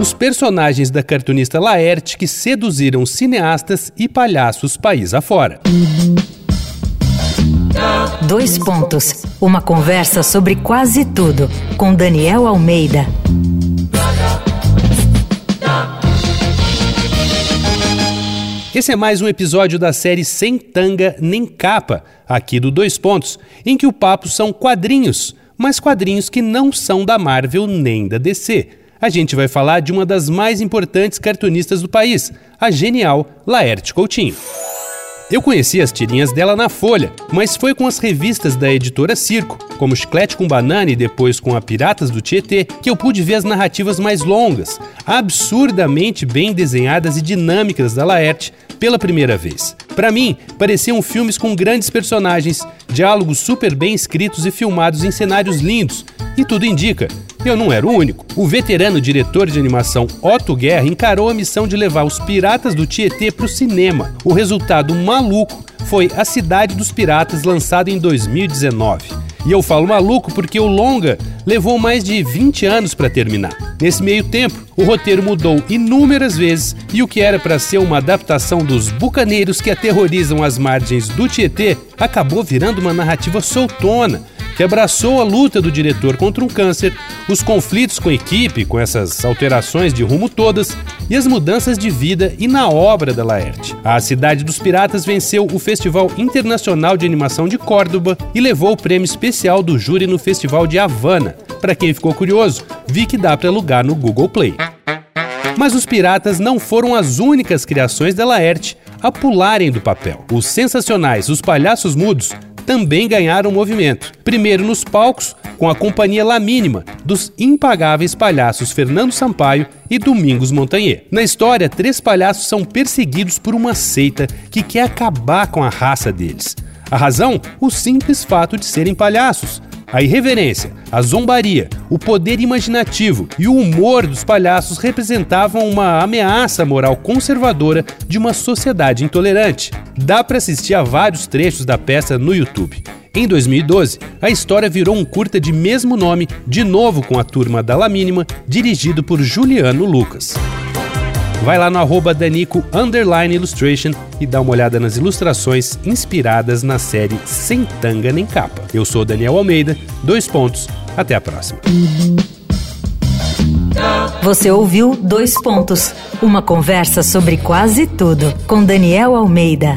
Os personagens da cartunista Laerte que seduziram cineastas e palhaços país afora. Dois pontos. Uma conversa sobre quase tudo com Daniel Almeida. Esse é mais um episódio da série Sem Tanga Nem Capa, aqui do Dois Pontos, em que o papo são quadrinhos, mas quadrinhos que não são da Marvel nem da DC a gente vai falar de uma das mais importantes cartunistas do país, a genial Laerte Coutinho. Eu conheci as tirinhas dela na Folha, mas foi com as revistas da editora Circo, como Chiclete com Banana e depois com a Piratas do Tietê, que eu pude ver as narrativas mais longas, absurdamente bem desenhadas e dinâmicas da Laerte pela primeira vez. Para mim, pareciam filmes com grandes personagens, diálogos super bem escritos e filmados em cenários lindos, e tudo indica eu não era o único. O veterano diretor de animação Otto Guerra encarou a missão de levar os Piratas do Tietê para o cinema. O resultado maluco foi A Cidade dos Piratas, lançado em 2019. E eu falo maluco porque o longa levou mais de 20 anos para terminar. Nesse meio tempo, o roteiro mudou inúmeras vezes e o que era para ser uma adaptação dos bucaneiros que aterrorizam as margens do Tietê acabou virando uma narrativa soltona que abraçou a luta do diretor contra um câncer, os conflitos com a equipe, com essas alterações de rumo todas, e as mudanças de vida e na obra da Laerte. A Cidade dos Piratas venceu o Festival Internacional de Animação de Córdoba e levou o prêmio especial do júri no Festival de Havana. Para quem ficou curioso, vi que dá para alugar no Google Play. Mas os piratas não foram as únicas criações da Laerte a pularem do papel. Os sensacionais Os Palhaços Mudos também ganharam movimento. Primeiro nos palcos, com a companhia La Mínima, dos impagáveis palhaços Fernando Sampaio e Domingos Montagnier. Na história, três palhaços são perseguidos por uma seita que quer acabar com a raça deles. A razão? O simples fato de serem palhaços. A irreverência, a zombaria, o poder imaginativo e o humor dos palhaços representavam uma ameaça moral conservadora de uma sociedade intolerante. Dá para assistir a vários trechos da peça no YouTube. Em 2012, a história virou um curta de mesmo nome, de novo com a turma da La Mínima, dirigido por Juliano Lucas. Vai lá no arroba Danico Illustration e dá uma olhada nas ilustrações inspiradas na série Sem Tanga Nem Capa. Eu sou Daniel Almeida, dois pontos, até a próxima. Você ouviu Dois Pontos, uma conversa sobre quase tudo com Daniel Almeida.